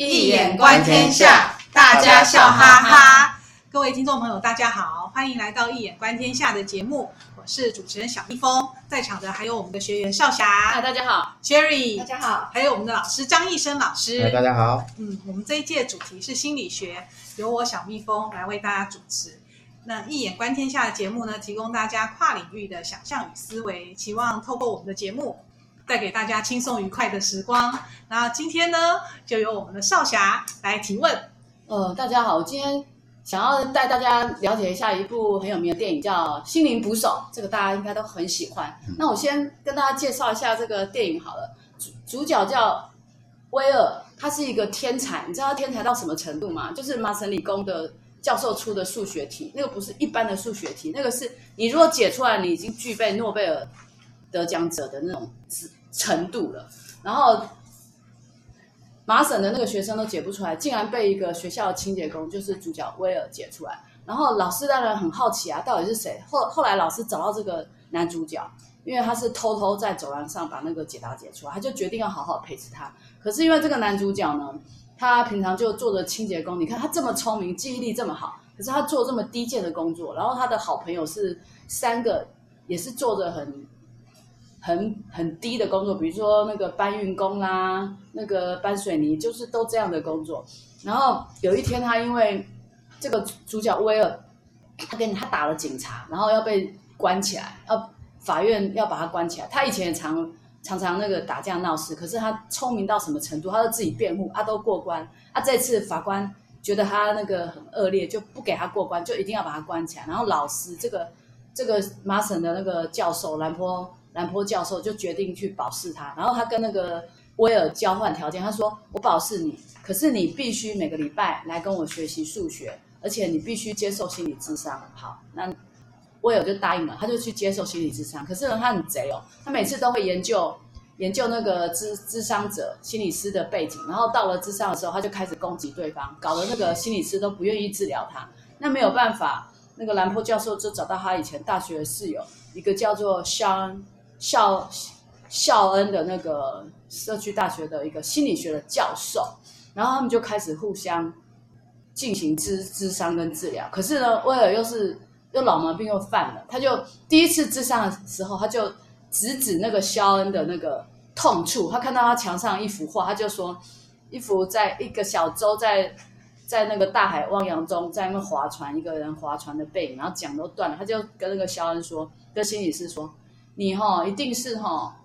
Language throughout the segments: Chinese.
易眼观天下，大家笑哈哈。各位听众朋友，大家好，欢迎来到《一眼观天下》的节目。我是主持人小蜜蜂，在场的还有我们的学员少霞，大家好；Sherry，大家好；还有我们的老师张义生老师，大家好。嗯，我们这一届主题是心理学，由我小蜜蜂来为大家主持。那《一眼观天下》的节目呢，提供大家跨领域的想象与思维，期望透过我们的节目，带给大家轻松愉快的时光。那今天呢，就由我们的少侠来提问。呃，大家好，我今天想要带大家了解一下一部很有名的电影，叫《心灵捕手》，这个大家应该都很喜欢。那我先跟大家介绍一下这个电影好了。主主角叫威尔，他是一个天才。你知道他天才到什么程度吗？就是麻省理工的教授出的数学题，那个不是一般的数学题，那个是你如果解出来，你已经具备诺贝尔得奖者的那种程度了。然后。麻省的那个学生都解不出来，竟然被一个学校的清洁工，就是主角威尔解出来。然后老师当然很好奇啊，到底是谁？后后来老师找到这个男主角，因为他是偷偷在走廊上把那个解答解出来，他就决定要好好陪着他。可是因为这个男主角呢，他平常就做着清洁工，你看他这么聪明，记忆力这么好，可是他做这么低贱的工作。然后他的好朋友是三个，也是做着很。很很低的工作，比如说那个搬运工啦，那个搬水泥，就是都这样的工作。然后有一天，他因为这个主角威尔，他跟他打了警察，然后要被关起来，要法院要把他关起来。他以前也常常常那个打架闹事，可是他聪明到什么程度？他都自己辩护，他都过关。啊，这次法官觉得他那个很恶劣，就不给他过关，就一定要把他关起来。然后老师这个这个麻省的那个教授兰坡。兰坡教授就决定去保释他，然后他跟那个威尔交换条件，他说：“我保释你，可是你必须每个礼拜来跟我学习数学，而且你必须接受心理智商。”好，那威尔就答应了，他就去接受心理智商。可是呢，他很贼哦，他每次都会研究研究那个智智商者心理师的背景，然后到了智商的时候，他就开始攻击对方，搞得那个心理师都不愿意治疗他。那没有办法，那个兰坡教授就找到他以前大学的室友，一个叫做肖恩恩。校校恩的那个社区大学的一个心理学的教授，然后他们就开始互相进行咨咨商跟治疗。可是呢，威尔又是又老毛病又犯了，他就第一次智商的时候，他就直指那个肖恩的那个痛处。他看到他墙上一幅画，他就说一幅在一个小舟在在那个大海汪洋中在那划船，一个人划船的背影，然后讲都断了。他就跟那个肖恩说，跟心理师说。你哈一定是哈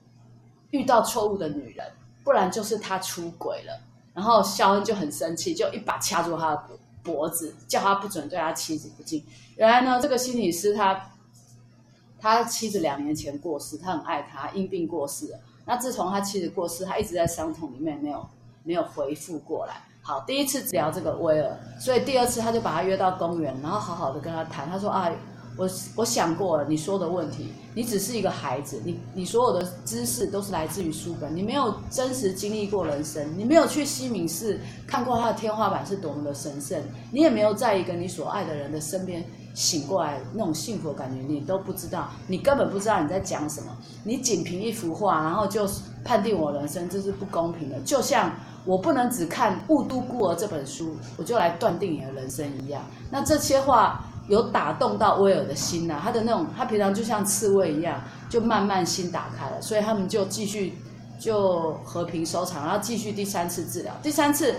遇到错误的女人，不然就是他出轨了。然后肖恩就很生气，就一把掐住他的脖子，叫他不准对他妻子不敬。原来呢，这个心理师他他妻子两年前过世，他很爱她，因病过世了。那自从他妻子过世，他一直在伤痛里面，没有没有回复过来。好，第一次聊这个威尔，所以第二次他就把他约到公园，然后好好的跟他谈。他说啊。我我想过了，你说的问题，你只是一个孩子，你你所有的知识都是来自于书本，你没有真实经历过人生，你没有去西敏寺看过他的天花板是多么的神圣，你也没有在一个你所爱的人的身边醒过来那种幸福的感觉，你都不知道，你根本不知道你在讲什么，你仅凭一幅画，然后就判定我人生，这是不公平的，就像我不能只看《雾都孤儿》这本书，我就来断定你的人生一样，那这些话。有打动到威尔的心呐、啊，他的那种，他平常就像刺猬一样，就慢慢心打开了，所以他们就继续就和平收场，然后继续第三次治疗。第三次，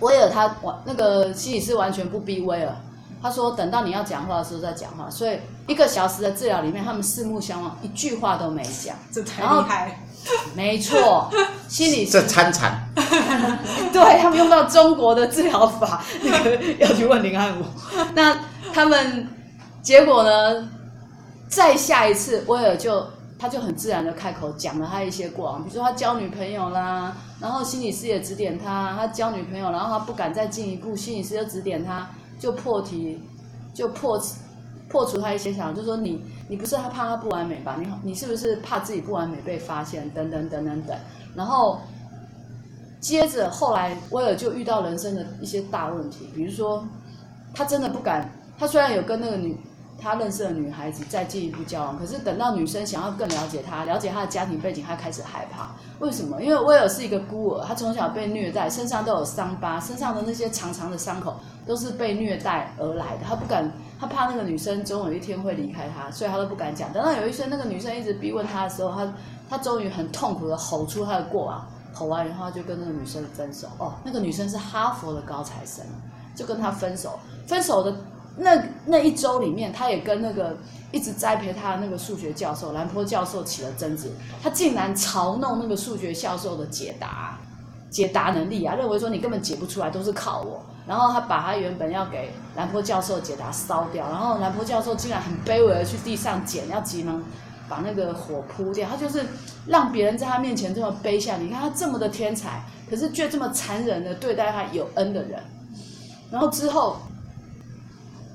威尔他完那个心理师完全不逼威尔，他说等到你要讲话的时候再讲话。所以一个小时的治疗里面，他们四目相望，一句话都没讲。这太厉害。没错，心理这参禅，对他们用到中国的治疗法，那个要去问林汉武。那他们结果呢？再下一次，威尔就他就很自然的开口讲了他一些过往，比如说他交女朋友啦，然后心理师也指点他，他交女朋友，然后他不敢再进一步，心理师就指点他，就破题，就破破除他一些想法，就说你。你不是他怕他不完美吧？你你是不是怕自己不完美被发现？等等等等等。然后接着后来，威尔就遇到人生的一些大问题，比如说他真的不敢。他虽然有跟那个女他认识的女孩子再进一步交往，可是等到女生想要更了解他，了解他的家庭背景，他开始害怕。为什么？因为威尔是一个孤儿，他从小被虐待，身上都有伤疤，身上的那些长长的伤口都是被虐待而来的。他不敢，他怕那个女生总有一天会离开他，所以他都不敢讲。等到有一天那个女生一直逼问他的时候，他他终于很痛苦的吼出他的过往，吼完以后他就跟那个女生分手。哦，那个女生是哈佛的高材生，就跟他分手。分手的。那那一周里面，他也跟那个一直栽培他的那个数学教授兰坡教授起了争执。他竟然嘲弄那个数学教授的解答解答能力啊，认为说你根本解不出来，都是靠我。然后他把他原本要给兰坡教授解答烧掉，然后兰坡教授竟然很卑微的去地上捡，要急忙把那个火扑掉。他就是让别人在他面前这么卑下。你看他这么的天才，可是却这么残忍的对待他有恩的人。然后之后。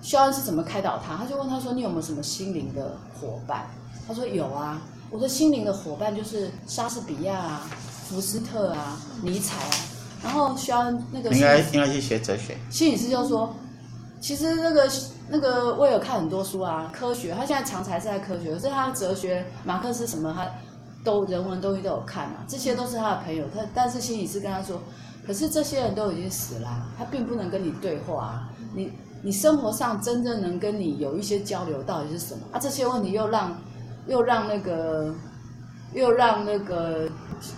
肖恩是怎么开导他？他就问他说：“你有没有什么心灵的伙伴？”他说：“有啊，我的心灵的伙伴就是莎士比亚啊、福斯特啊、尼采啊。”然后肖恩那个应该应该去学哲学。心理师就说：“其实那个那个威尔看很多书啊，科学，他现在常才是在科学，可是他哲学、马克思什么，他都人文东西都有看啊，这些都是他的朋友。他但是心理师跟他说：‘可是这些人都已经死了啊，他并不能跟你对话啊，你。’”你生活上真正能跟你有一些交流，到底是什么啊？这些问题又让，又让那个，又让那个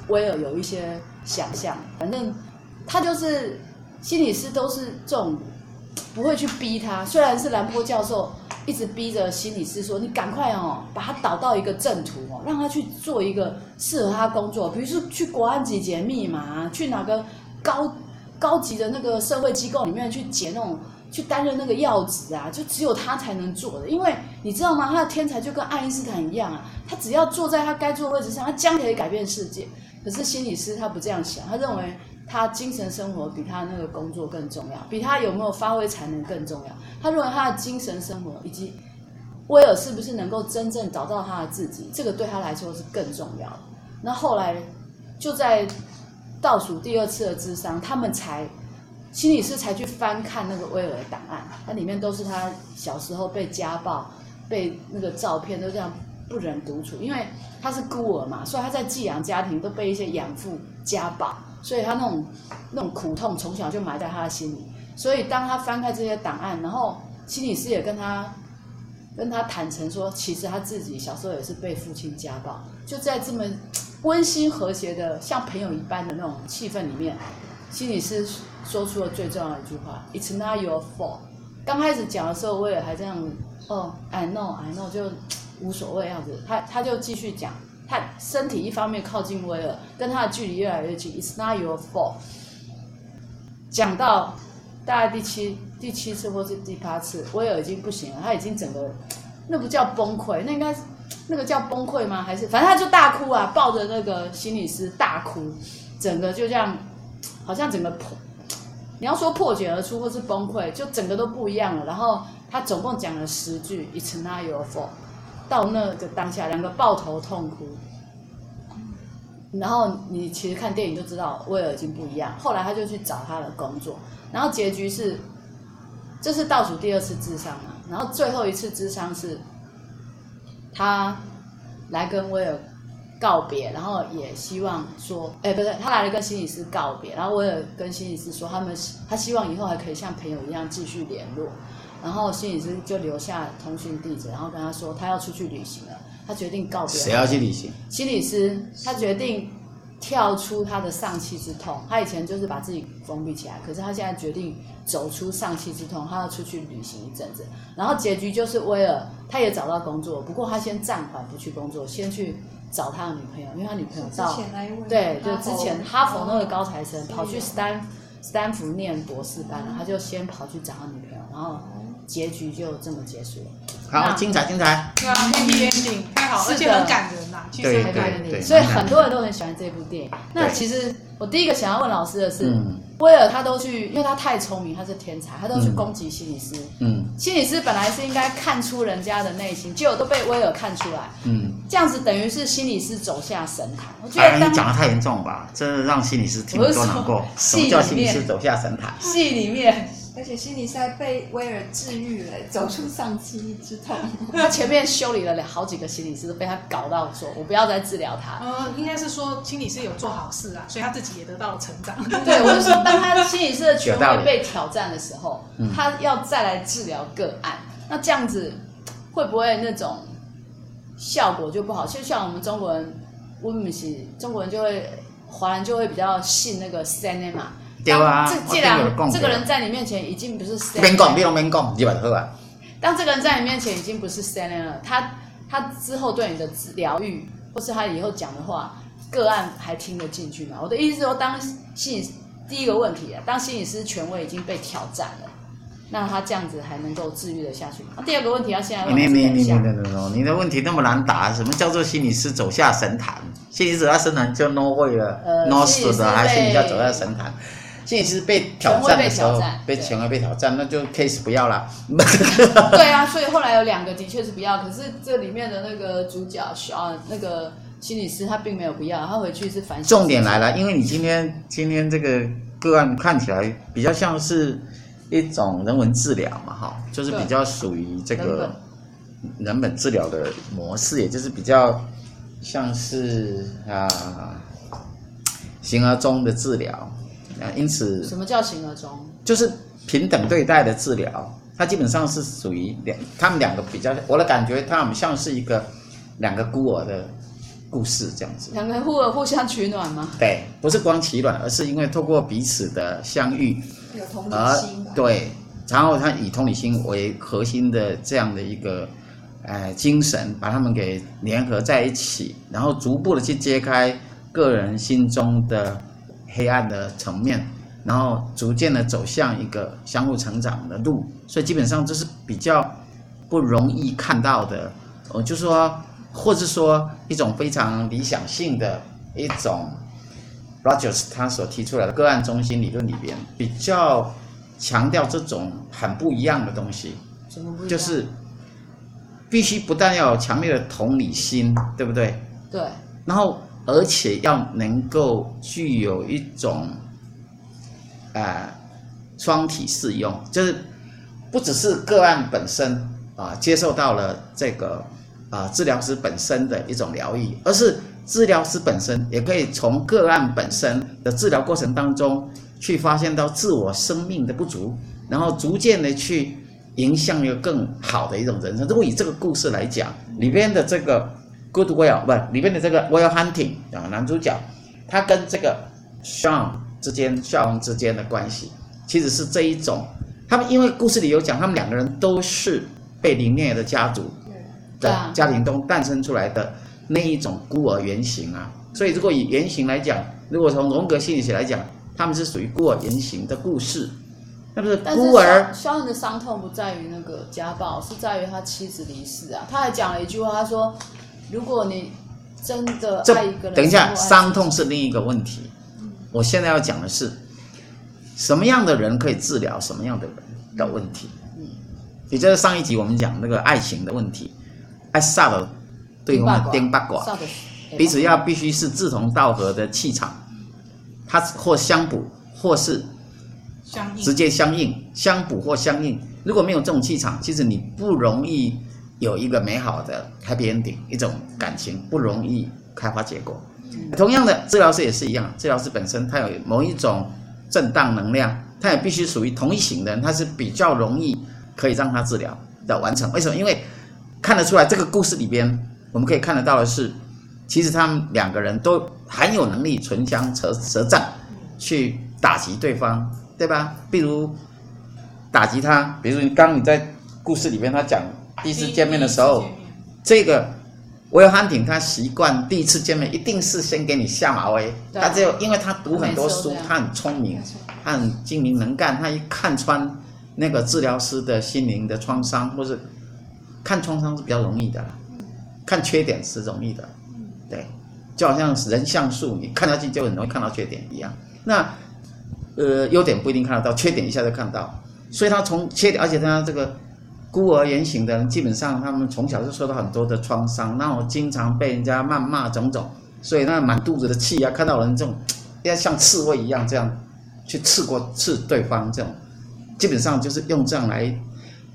威尔有一些想象。反正他就是心理师，都是这种不会去逼他。虽然是兰波教授一直逼着心理师说：“你赶快哦，把他导到一个正途哦，让他去做一个适合他工作，比如说去国安局解密码，去哪个高高级的那个社会机构里面去解那种。”去担任那个要职啊，就只有他才能做的，因为你知道吗？他的天才就跟爱因斯坦一样啊，他只要坐在他该坐的位置上，他将可以改变世界。可是心理师他不这样想，他认为他精神生活比他那个工作更重要，比他有没有发挥才能更重要。他认为他的精神生活以及威尔是不是能够真正找到他的自己，这个对他来说是更重要的。那后来就在倒数第二次的智商，他们才。心理师才去翻看那个威尔的档案，那里面都是他小时候被家暴、被那个照片都这样不忍独处，因为他是孤儿嘛，所以他在寄养家庭都被一些养父家暴，所以他那种那种苦痛从小就埋在他的心里。所以当他翻开这些档案，然后心理师也跟他跟他坦诚说，其实他自己小时候也是被父亲家暴，就在这么温馨和谐的像朋友一般的那种气氛里面，心理师。说出了最重要的一句话：“It's not your fault。”刚开始讲的时候，威尔还这样，哦，I know, I know，就无所谓样子。他他就继续讲，他身体一方面靠近威尔，跟他的距离越来越近。“It's not your fault。”讲到大概第七第七次或是第八次，威尔已经不行了，他已经整个那不叫崩溃，那应该那个叫崩溃吗？还是反正他就大哭啊，抱着那个心理师大哭，整个就这样，好像整个破。你要说破茧而出或是崩溃，就整个都不一样了。然后他总共讲了十句，It's not your fault。到那个当下，两个抱头痛哭。然后你其实看电影就知道，威尔已经不一样。后来他就去找他的工作，然后结局是，这是倒数第二次智商嘛。然后最后一次智商是，他来跟威尔。告别，然后也希望说，哎，不是，他来了跟心理师告别，然后我也跟心理师说，他们他希望以后还可以像朋友一样继续联络，然后心理师就留下通讯地址，然后跟他说他要出去旅行了，他决定告别。谁要去旅行？心理师，他决定跳出他的丧气之痛，他以前就是把自己封闭起来，可是他现在决定走出丧气之痛，他要出去旅行一阵子，然后结局就是威尔他也找到工作，不过他先暂缓不去工作，先去。找他的女朋友，因为他女朋友到对，就之前哈佛那个高材生跑去斯坦斯坦福念博士班了，他就先跑去找他女朋友，然后结局就这么结束了。好，精彩精彩，对啊，Happy Ending 太好，而且很感人呐，其实很感人，所以很多人都很喜欢这部电影。那其实我第一个想要问老师的是。威尔他都去，因为他太聪明，他是天才，他都去攻击心理师。嗯，心理师本来是应该看出人家的内心，结果都被威尔看出来。嗯，这样子等于是心理师走下神坛。我觉得、哎、你讲的太严重了吧？真的让心理师听多难过。什么叫心理师走下神坛？戏里面而且心理赛被威尔治愈了，走出丧妻之痛。他前面修理了好几个心理师，都被他搞到说：“我不要再治疗他。”呃，应该是说心理师有做好事啊，所以他自己也得到了成长。对，我就说，当他心理师的权威被挑战的时候，他要再来治疗个案，那这样子会不会那种效果就不好？就像我们中国人，我们是中国人就会，华人就会比较信那个 cinema 嘛。对啊，这既然这个人在你面前已经不是别讲，别讲，别讲，你把它喝完。当这个人在你面前已经不是 Salen 了，他他之后对你的疗愈，或是他以后讲的话，个案还听得进去吗？我的意思是说，当心理第一个问题啊，当心理师权威已经被挑战了，那他这样子还能够治愈得下去吗？第二个问题要现在问。没没没没没没，你的问题那么难答，什么叫做心理师走下神坛？心理师走下神坛就 no way 了、呃、，no 死的，还是你要走下神坛？心理师被挑战的时候，被权威被挑战，那就 case 不要了。对啊，所以后来有两个的确是不要，可是这里面的那个主角小那个心理师他并没有不要，他回去是反省。重点来了，因为你今天今天这个个案看起来比较像是一种人文治疗嘛，哈，就是比较属于这个人本治疗的模式，也就是比较像是啊形而中的治疗。啊，因此，什么叫形而中？就是平等对待的治疗，它基本上是属于两，他们两个比较，我的感觉，他们像是一个两个孤儿的故事这样子。两个孤儿互相取暖吗？对，不是光取暖，而是因为透过彼此的相遇，有同理心。对，然后他以同理心为核心的这样的一个，呃，精神，把他们给联合在一起，然后逐步的去揭开个人心中的。黑暗的层面，然后逐渐的走向一个相互成长的路，所以基本上这是比较不容易看到的。呃，就是说，或者说一种非常理想性的一种，Rogers 他所提出来的个案中心理论里边，比较强调这种很不一样的东西。就是必须不但要有强烈的同理心，对不对？对。然后。而且要能够具有一种，呃，双体适用，就是不只是个案本身啊、接受到了这个啊、治疗师本身的一种疗愈，而是治疗师本身也可以从个案本身的治疗过程当中去发现到自我生命的不足，然后逐渐的去迎向一个更好的一种人生。如果以这个故事来讲，里边的这个。Goodwill 不，里面的这个 Will Hunting 啊，男主角，他跟这个 Sean 之间、Sean 之间的关系，其实是这一种。他们因为故事里有讲，他们两个人都是被凌虐的家族的家庭中诞生出来的那一种孤儿原型啊。所以，如果以原型来讲，如果从荣格心理学来讲，他们是属于孤儿原型的故事。那不是孤儿。Sean 的伤痛不在于那个家暴，是在于他妻子离世啊。他还讲了一句话，他说。如果你真的爱一个人，等一下，伤痛是另一个问题。我现在要讲的是，什么样的人可以治疗什么样的人的问题。嗯，也就是上一集我们讲那个爱情的问题，爱煞了对方的颠八卦，彼此要必须是志同道合的气场，它或相补，或是直接相应，相补或相应。如果没有这种气场，其实你不容易。有一个美好的 happy ending，一种感情不容易开花结果。同样的，治疗师也是一样，治疗师本身他有某一种震荡能量，他也必须属于同一型的人，他是比较容易可以让他治疗的完成。为什么？因为看得出来，这个故事里边我们可以看得到的是，其实他们两个人都很有能力唇枪舌舌战去打击对方，对吧？比如打击他，比如你刚你在故事里边他讲。第一次见面的时候，这个威尔汉廷他习惯第一次见面一定是先给你下马威。他只有因为他读很多书，他很聪明，他很精明能干，他一看穿那个治疗师的心灵的创伤，或是看创伤是比较容易的，看缺点是容易的，对，就好像人像素，你看下去就很容易看到缺点一样。那呃，优点不一定看得到，缺点一下就看到，所以他从缺点，而且他这个。孤儿原型的人，基本上他们从小就受到很多的创伤，那我经常被人家谩骂种种，所以那满肚子的气啊，看到人这种，要像刺猬一样这样去刺过刺对方这种，基本上就是用这样来，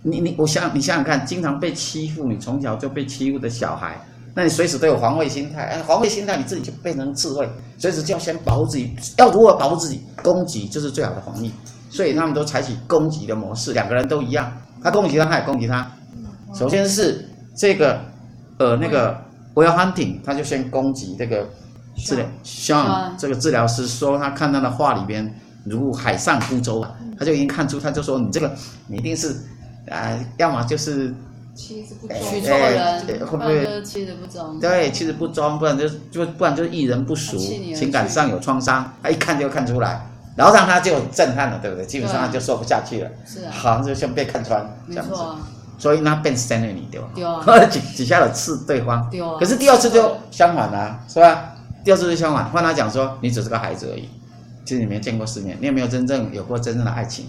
你你我想你想想看，经常被欺负，你从小就被欺负的小孩，那你随时都有防卫心态，哎，防卫心态你自己就变成刺猬，随时就要先保护自己，要如何保护自己？攻击就是最好的防御，所以他们都采取攻击的模式，两个人都一样，他攻击他，他也攻击他。首先是这个，呃，那个 Will Hunting，他就先攻击这个治疗，Sean 这个治疗师说他看他的话里边如海上孤舟啊，他就已经看出，他就说你这个你一定是，啊、呃，要么就是妻子不忠，娶错人，会不会妻子不忠？对，妻子不忠，不然就就不然就是遇人不熟，情感上有创伤，他一看就看出来，然后让他就很震撼了，对不对？基本上他就说不下去了，是啊，好像就像被看穿这样子。所以那变 stand 你对吧？几几 下的刺对方，啊、可是第二次就相反了、啊，是吧？第二次就相反，换他讲说，你只是个孩子而已，其实你没见过世面，你也没有真正有过真正的爱情，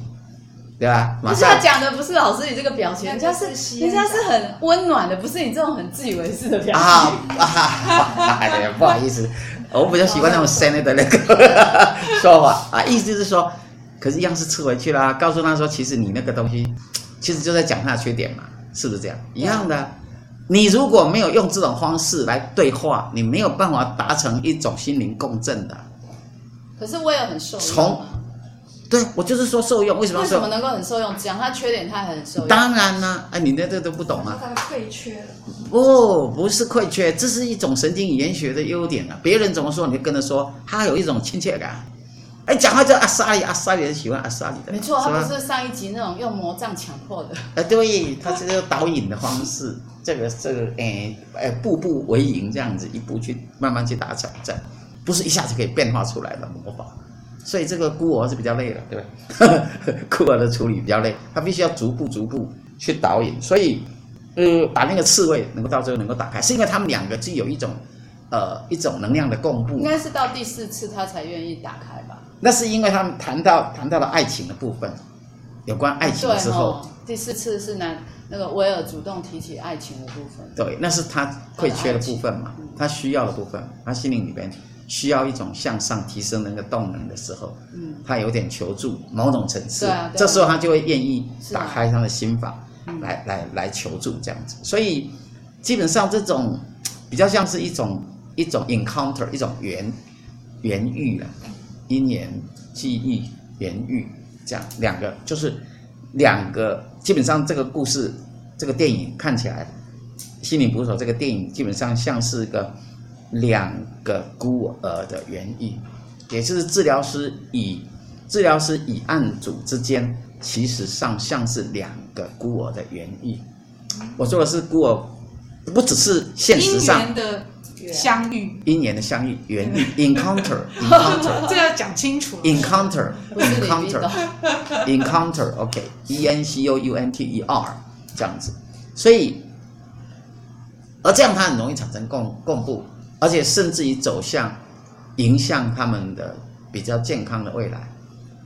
对吧？马上他讲的不是老师你这个表情，人家是人家是很温暖的，不是你这种很自以为是的表情啊啊！哎呀，不好意思，我比较喜欢那种 stand 的那个 说法啊，意思就是说，可是一样是刺回去啦，告诉他说，其实你那个东西。其实就在讲他的缺点嘛，是不是这样？一样的，你如果没有用这种方式来对话，你没有办法达成一种心灵共振的。可是我也很受用。从，对我就是说受用，为什么？为什么能够很受用？讲他缺点，他很受用。当然啦，哎，你那这都不懂啊。他的欠缺了。不，不是欠缺，这是一种神经语言学的优点啊。别人怎么说，你就跟他说，他有一种亲切感。哎，讲话叫阿萨里，阿萨里很喜欢阿萨里的。没错，他不是上一集那种用魔杖强迫的。哎，对，他是用导引的方式，这个这个，哎哎，步步为营这样子，一步去慢慢去打挑战，不是一下子可以变化出来的魔法。所以这个孤儿是比较累的，对？孤儿的处理比较累，他必须要逐步逐步去导引。所以，呃，把那个刺猬能够到最后能够打开，是因为他们两个具有一种，呃，一种能量的共布。应该是到第四次他才愿意打开吧。那是因为他们谈到谈到了爱情的部分，有关爱情的时候，哦、第四次是男那个威尔主动提起爱情的部分。对，那是他欠缺的部分嘛，他需要的部分，他心灵里边需要一种向上提升的那个动能的时候，嗯，他有点求助某种层次，啊，啊，这时候他就会愿意打开他的心房，啊、来来来求助这样子。所以基本上这种比较像是一种一种 encounter，一种缘缘遇了。因缘际遇、缘遇，这样两个就是两个，基本上这个故事，这个电影看起来，《心灵捕手》这个电影基本上像是一个两个孤儿的缘遇，也就是治疗师与治疗师与案主之间，其实上像是两个孤儿的缘遇。我说的是孤儿，不只是现实上的。相遇，因缘的相遇，缘遇，encounter，encounter，这要讲清楚。encounter，encounter，encounter，OK，E N C O U N T E R，这样子，所以，而这样它很容易产生共共布，而且甚至于走向，迎向他们的比较健康的未来，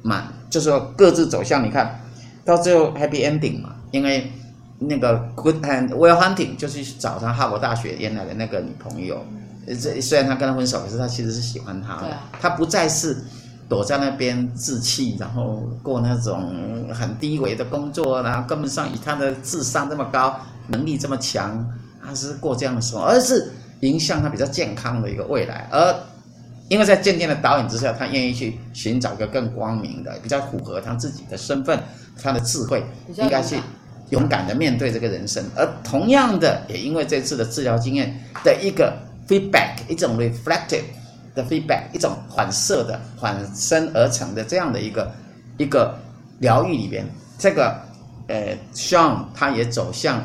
满，就是说各自走向，你看到最后 happy ending 嘛，因为。那个 Good and well Hunting 就去找他哈佛大学原来的那个女朋友，这虽然他跟他分手，可是他其实是喜欢他的。他不再是躲在那边自弃，然后过那种很低维的工作，然后根本上以他的智商这么高，能力这么强，他是过这样的生活，而是迎向他比较健康的一个未来。而因为在渐渐的导演之下，他愿意去寻找一个更光明的、比较符合他自己的身份、他的智慧，应该去。勇敢的面对这个人生，而同样的，也因为这次的治疗经验的一个 feedback，一种 reflective 的 feedback，一种反射的、反身而成的这样的一个一个疗愈里边，这个呃，Sean 他也走向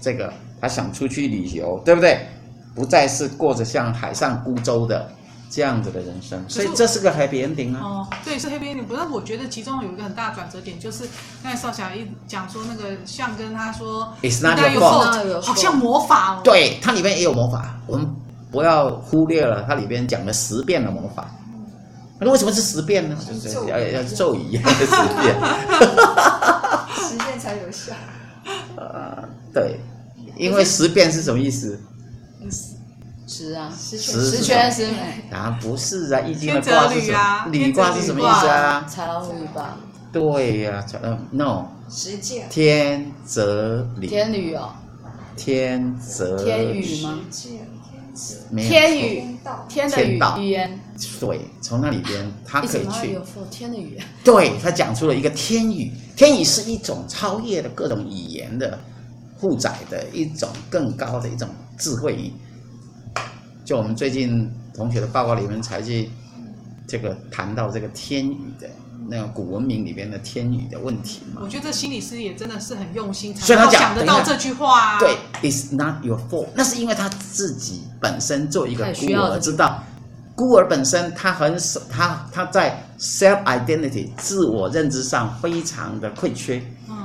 这个，他想出去旅游，对不对？不再是过着像海上孤舟的。这样子的人生，所以这是个 happy ending 啊。哦，对，是 happy ending。不是，我觉得其中有一个很大的转折点，就是刚才少侠一讲说那个像跟他说，It's not your fault，好像魔法哦。对，它里面也有魔法，我们不要忽略了它里边讲了十遍的魔法。那为什么是十遍呢？就是要要咒语一样的十遍，十遍才有效。呃，对，因为十遍是什么意思？十啊，十全十美啊，不是啊，易经的卦是什么？履卦是什么意思啊？豺狼虎尾巴。对呀、啊，呃，no，实践天泽理，天履哦，天泽天语吗？实践天子没有天错语，天的语语言，对，从那里边他可以去。天的语言，对他讲出了一个天语，天语是一种超越了各种语言的负载的一种更高的一种智慧语。就我们最近同学的报告里面才去这个谈到这个天语的那个古文明里边的天语的问题嘛我。觉得这心理师也真的是很用心，才所以他讲能够想得到这句话、啊。对，It's not your fault。那是因为他自己本身做一个孤儿，知道孤儿本身他很少，他他在 self identity 自我认知上非常的欠缺。嗯，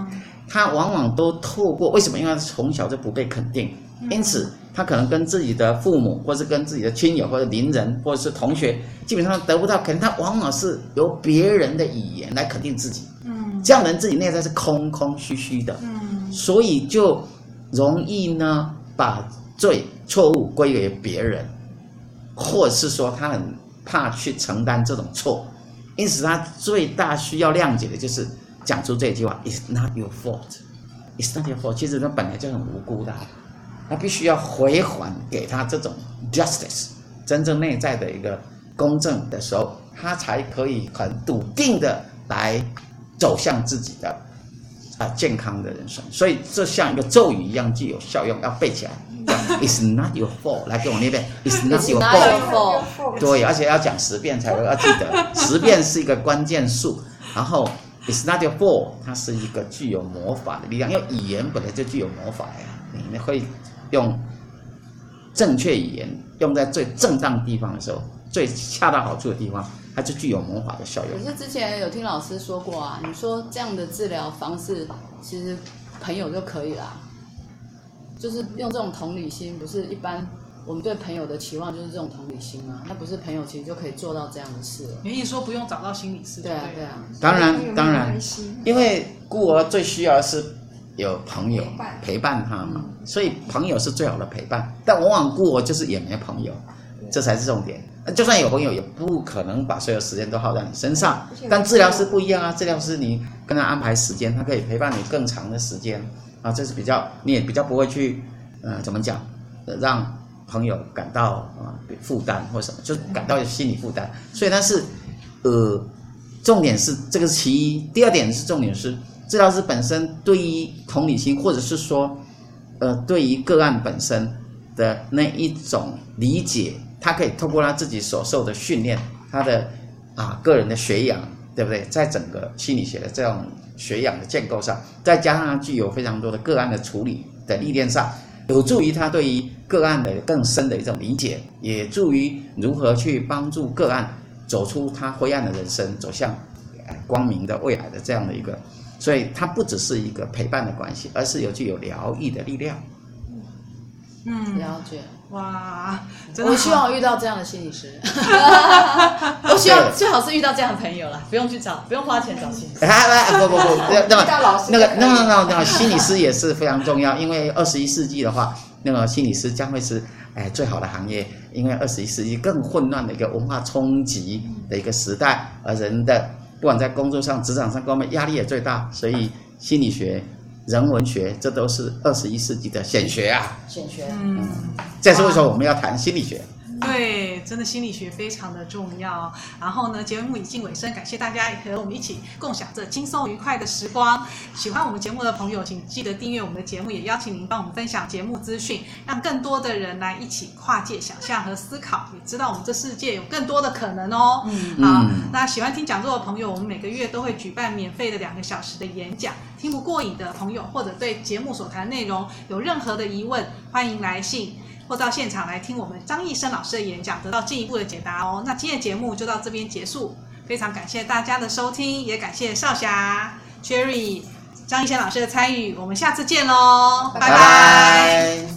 他往往都透过为什么？因为他从小就不被肯定，因此他可能跟自己的父母，或是跟自己的亲友，或者邻人，或者是同学，基本上得不到肯定。他往往是由别人的语言来肯定自己。嗯，这样的人自己内在是空空虚虚的。嗯，所以就容易呢把罪错误归给别人，或者是说他很怕去承担这种错，因此他最大需要谅解的就是讲出这句话：“It's not your fault, it's not your fault。”其实他本来就很无辜的，他必须要回还给他这种 justice，真正内在的一个公正的时候，他才可以很笃定的来走向自己的。啊，健康的人生，所以这像一个咒语一样具有效用，要背起来。It's not your fault，来跟我念一遍。It's not your not your fault。fault 对，而且要讲十遍才会要记得，十遍是一个关键数。然后，It's not your fault，它是一个具有魔法的力量，因为语言本来就具有魔法呀。你会用正确语言用在最正当地方的时候，最恰到好处的地方，它就具有魔法的效用可。是之前有听老师说过啊，你说这样的治疗方式，其实朋友就可以啦，就是用这种同理心，不是一般我们对朋友的期望就是这种同理心啊？那不是朋友其实就可以做到这样的事了。你意思说不用找到心理师？对啊，对啊，当然，当然因为孤儿最需要的是有朋友陪伴陪伴他嘛，所以朋友是最好的陪伴。但往往孤儿就是也没朋友，这才是重点。就算有朋友，也不可能把所有时间都耗在你身上。但治疗师不一样啊，治疗师你跟他安排时间，他可以陪伴你更长的时间啊，这是比较你也比较不会去，呃，怎么讲，呃让朋友感到啊负担或什么，就感到有心理负担。所以他是，呃，重点是这个是其一，第二点是重点是治疗师本身对于同理心，或者是说，呃，对于个案本身的那一种理解。他可以透过他自己所受的训练，他的啊个人的学养，对不对？在整个心理学的这种学养的建构上，再加上具有非常多的个案的处理的历练上，有助于他对于个案的更深的一种理解，也助于如何去帮助个案走出他灰暗的人生，走向光明的未来的这样的一个。所以，它不只是一个陪伴的关系，而是有具有疗愈的力量。嗯，了解。哇，真的我希望我遇到这样的心理师，我希望最好是遇到这样的朋友啦，不用去找，不用花钱找心理师。哎，不不不，那个那个那个那个心理师也是非常重要，因为二十一世纪的话，那个心理师将会是哎最好的行业，因为二十一世纪更混乱的一个文化冲击的一个时代，而人的不管在工作上、职场上，各方面压力也最大，所以心理学、人文学这都是二十一世纪的显学啊。显学，嗯，再是为什么我们要谈心理学？对，真的心理学非常的重要。然后呢，节目已近尾声，感谢大家和我们一起共享这轻松愉快的时光。喜欢我们节目的朋友，请记得订阅我们的节目，也邀请您帮我们分享节目资讯，让更多的人来一起跨界想象和思考，也知道我们这世界有更多的可能哦。嗯好，嗯那喜欢听讲座的朋友，我们每个月都会举办免费的两个小时的演讲。听不过瘾的朋友，或者对节目所谈内容有任何的疑问，欢迎来信。或到现场来听我们张义生老师的演讲，得到进一步的解答哦。那今天的节目就到这边结束，非常感谢大家的收听，也感谢少霞、Cherry、张义生老师的参与，我们下次见喽，拜拜